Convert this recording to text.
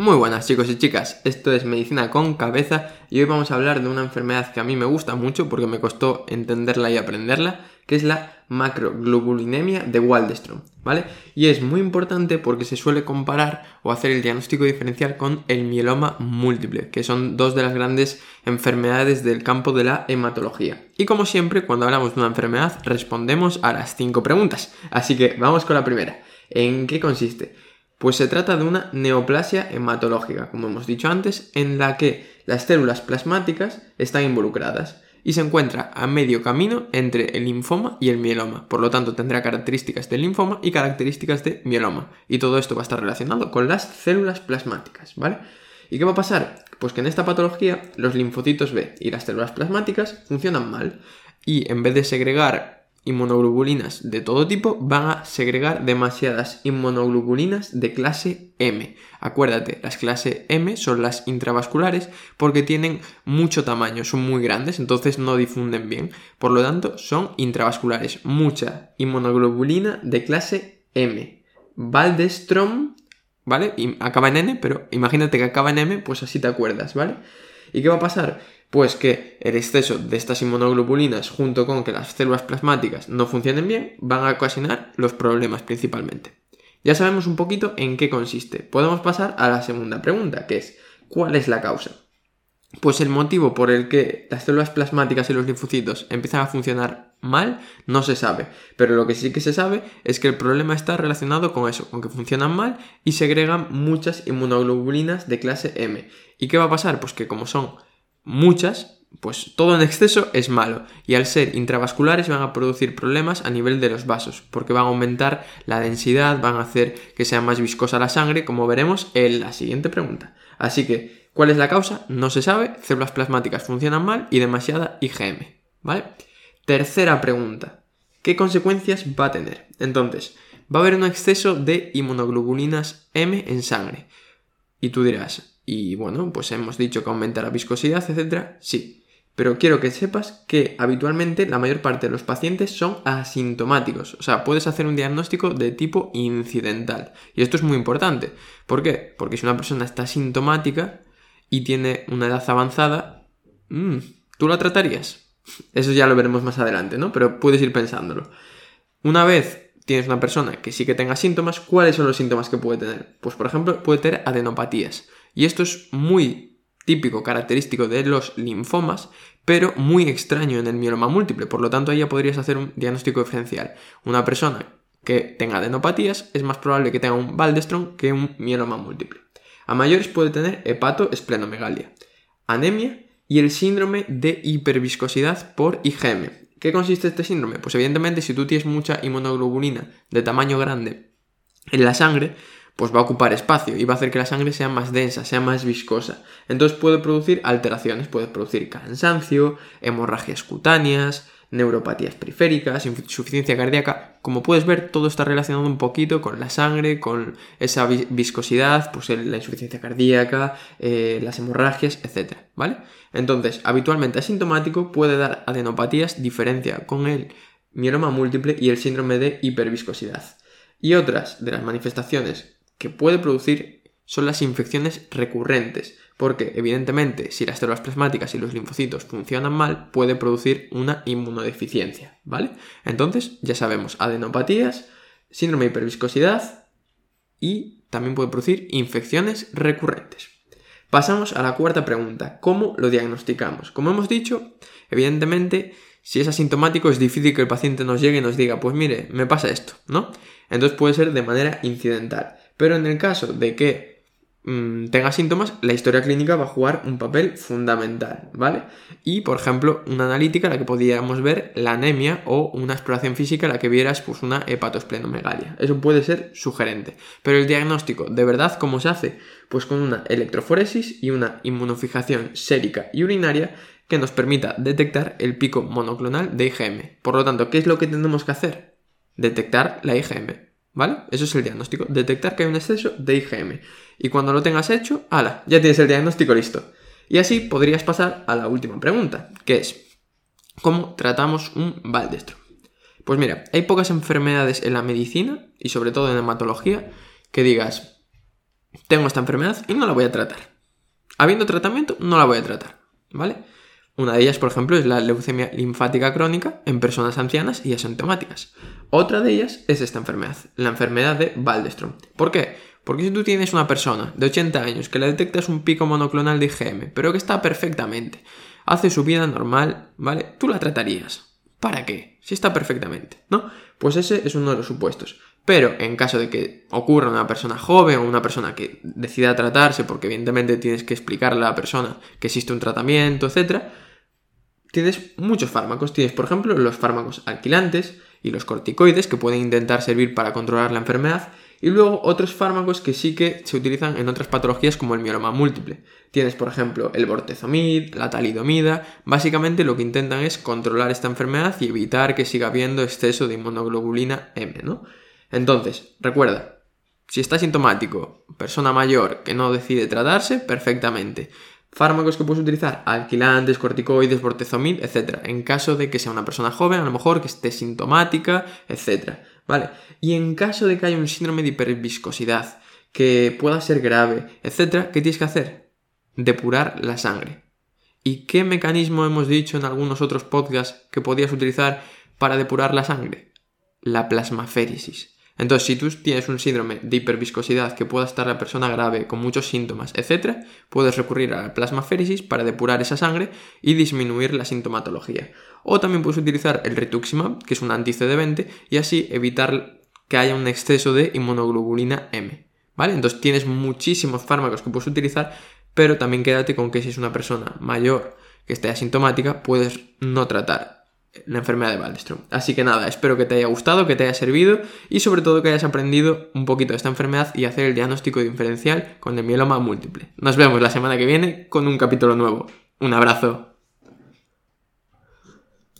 Muy buenas chicos y chicas, esto es Medicina con Cabeza y hoy vamos a hablar de una enfermedad que a mí me gusta mucho porque me costó entenderla y aprenderla, que es la macroglobulinemia de Waldstrom, ¿vale? Y es muy importante porque se suele comparar o hacer el diagnóstico diferencial con el mieloma múltiple, que son dos de las grandes enfermedades del campo de la hematología. Y como siempre, cuando hablamos de una enfermedad, respondemos a las cinco preguntas. Así que vamos con la primera. ¿En qué consiste? Pues se trata de una neoplasia hematológica, como hemos dicho antes, en la que las células plasmáticas están involucradas y se encuentra a medio camino entre el linfoma y el mieloma. Por lo tanto, tendrá características de linfoma y características de mieloma. Y todo esto va a estar relacionado con las células plasmáticas, ¿vale? ¿Y qué va a pasar? Pues que en esta patología los linfocitos B y las células plasmáticas funcionan mal y en vez de segregar inmunoglobulinas de todo tipo van a segregar demasiadas inmunoglobulinas de clase M. Acuérdate, las clase M son las intravasculares porque tienen mucho tamaño, son muy grandes, entonces no difunden bien. Por lo tanto, son intravasculares. Mucha inmunoglobulina de clase M. Valdestrom, ¿vale? Y acaba en N, pero imagínate que acaba en M, pues así te acuerdas, ¿vale? ¿Y qué va a pasar? Pues que el exceso de estas inmunoglobulinas junto con que las células plasmáticas no funcionen bien van a ocasionar los problemas principalmente. Ya sabemos un poquito en qué consiste. Podemos pasar a la segunda pregunta, que es ¿cuál es la causa? Pues el motivo por el que las células plasmáticas y los linfocitos empiezan a funcionar mal no se sabe, pero lo que sí que se sabe es que el problema está relacionado con eso, con que funcionan mal y segregan muchas inmunoglobulinas de clase M. ¿Y qué va a pasar? Pues que como son muchas, pues todo en exceso es malo y al ser intravasculares van a producir problemas a nivel de los vasos porque van a aumentar la densidad, van a hacer que sea más viscosa la sangre como veremos en la siguiente pregunta. Así que, ¿cuál es la causa? No se sabe, células plasmáticas funcionan mal y demasiada IgM, ¿vale? Tercera pregunta, ¿qué consecuencias va a tener? Entonces, va a haber un exceso de inmunoglobulinas M en sangre. Y tú dirás, y bueno, pues hemos dicho que aumenta la viscosidad, etcétera. Sí, pero quiero que sepas que habitualmente la mayor parte de los pacientes son asintomáticos, o sea, puedes hacer un diagnóstico de tipo incidental. Y esto es muy importante. ¿Por qué? Porque si una persona está asintomática y tiene una edad avanzada, mm, ¿tú la tratarías? Eso ya lo veremos más adelante, ¿no? Pero puedes ir pensándolo. Una vez tienes una persona que sí que tenga síntomas, ¿cuáles son los síntomas que puede tener? Pues por ejemplo, puede tener adenopatías. Y esto es muy típico, característico de los linfomas, pero muy extraño en el mieloma múltiple. Por lo tanto, ahí ya podrías hacer un diagnóstico diferencial. Una persona que tenga adenopatías es más probable que tenga un Waldstrom que un mieloma múltiple. A mayores puede tener hepatoesplenomegalia, anemia y el síndrome de hiperviscosidad por IgM. ¿Qué consiste este síndrome? Pues evidentemente si tú tienes mucha inmunoglobulina de tamaño grande en la sangre, pues va a ocupar espacio y va a hacer que la sangre sea más densa, sea más viscosa. Entonces puede producir alteraciones, puede producir cansancio, hemorragias cutáneas, neuropatías periféricas, insuficiencia cardíaca. Como puedes ver, todo está relacionado un poquito con la sangre, con esa viscosidad, pues la insuficiencia cardíaca, eh, las hemorragias, etc. ¿Vale? Entonces, habitualmente asintomático puede dar adenopatías, diferencia con el mieloma múltiple y el síndrome de hiperviscosidad. Y otras de las manifestaciones que puede producir son las infecciones recurrentes, porque evidentemente si las células plasmáticas y los linfocitos funcionan mal, puede producir una inmunodeficiencia, ¿vale? Entonces, ya sabemos, adenopatías, síndrome de hiperviscosidad y también puede producir infecciones recurrentes. Pasamos a la cuarta pregunta, ¿cómo lo diagnosticamos? Como hemos dicho, evidentemente, si es asintomático es difícil que el paciente nos llegue y nos diga, pues mire, me pasa esto, ¿no? Entonces puede ser de manera incidental. Pero en el caso de que mm, tenga síntomas, la historia clínica va a jugar un papel fundamental, ¿vale? Y, por ejemplo, una analítica en la que podríamos ver la anemia o una exploración física en la que vieras pues, una hepatosplenomegalia. Eso puede ser sugerente. Pero el diagnóstico, ¿de verdad cómo se hace? Pues con una electroforesis y una inmunofijación sérica y urinaria que nos permita detectar el pico monoclonal de IgM. Por lo tanto, ¿qué es lo que tenemos que hacer? Detectar la IgM. ¿Vale? Eso es el diagnóstico. Detectar que hay un exceso de IgM. Y cuando lo tengas hecho, ala, ya tienes el diagnóstico listo. Y así podrías pasar a la última pregunta, que es, ¿cómo tratamos un baldestro? Pues mira, hay pocas enfermedades en la medicina, y sobre todo en hematología, que digas, tengo esta enfermedad y no la voy a tratar. Habiendo tratamiento, no la voy a tratar, ¿vale? Una de ellas, por ejemplo, es la leucemia linfática crónica en personas ancianas y asintomáticas. Otra de ellas es esta enfermedad, la enfermedad de Waldstrom. ¿Por qué? Porque si tú tienes una persona de 80 años que le detectas un pico monoclonal de IgM, pero que está perfectamente, hace su vida normal, ¿vale? Tú la tratarías. ¿Para qué? Si está perfectamente, ¿no? Pues ese es uno de los supuestos. Pero en caso de que ocurra una persona joven o una persona que decida tratarse, porque evidentemente tienes que explicarle a la persona que existe un tratamiento, etc., tienes muchos fármacos. Tienes, por ejemplo, los fármacos alquilantes y los corticoides que pueden intentar servir para controlar la enfermedad y luego otros fármacos que sí que se utilizan en otras patologías como el mieloma múltiple. Tienes, por ejemplo, el bortezomib, la talidomida. Básicamente lo que intentan es controlar esta enfermedad y evitar que siga habiendo exceso de inmunoglobulina M, ¿no? Entonces, recuerda, si está sintomático, persona mayor que no decide tratarse, perfectamente. Fármacos que puedes utilizar, alquilantes, corticoides, bortezomib, etc. En caso de que sea una persona joven, a lo mejor que esté sintomática, etc. ¿Vale? Y en caso de que haya un síndrome de hiperviscosidad, que pueda ser grave, etc., ¿qué tienes que hacer? Depurar la sangre. ¿Y qué mecanismo hemos dicho en algunos otros podcasts que podías utilizar para depurar la sangre? La plasmaféresis. Entonces, si tú tienes un síndrome de hiperviscosidad que pueda estar la persona grave con muchos síntomas, etc., puedes recurrir a la plasmaféresis para depurar esa sangre y disminuir la sintomatología. O también puedes utilizar el rituximab, que es un anti-CD20, y así evitar que haya un exceso de inmunoglobulina M. ¿Vale? Entonces tienes muchísimos fármacos que puedes utilizar, pero también quédate con que si es una persona mayor que esté asintomática, puedes no tratar la enfermedad de Waldstrom. Así que nada, espero que te haya gustado, que te haya servido y sobre todo que hayas aprendido un poquito de esta enfermedad y hacer el diagnóstico diferencial con el mieloma múltiple. Nos vemos la semana que viene con un capítulo nuevo. Un abrazo.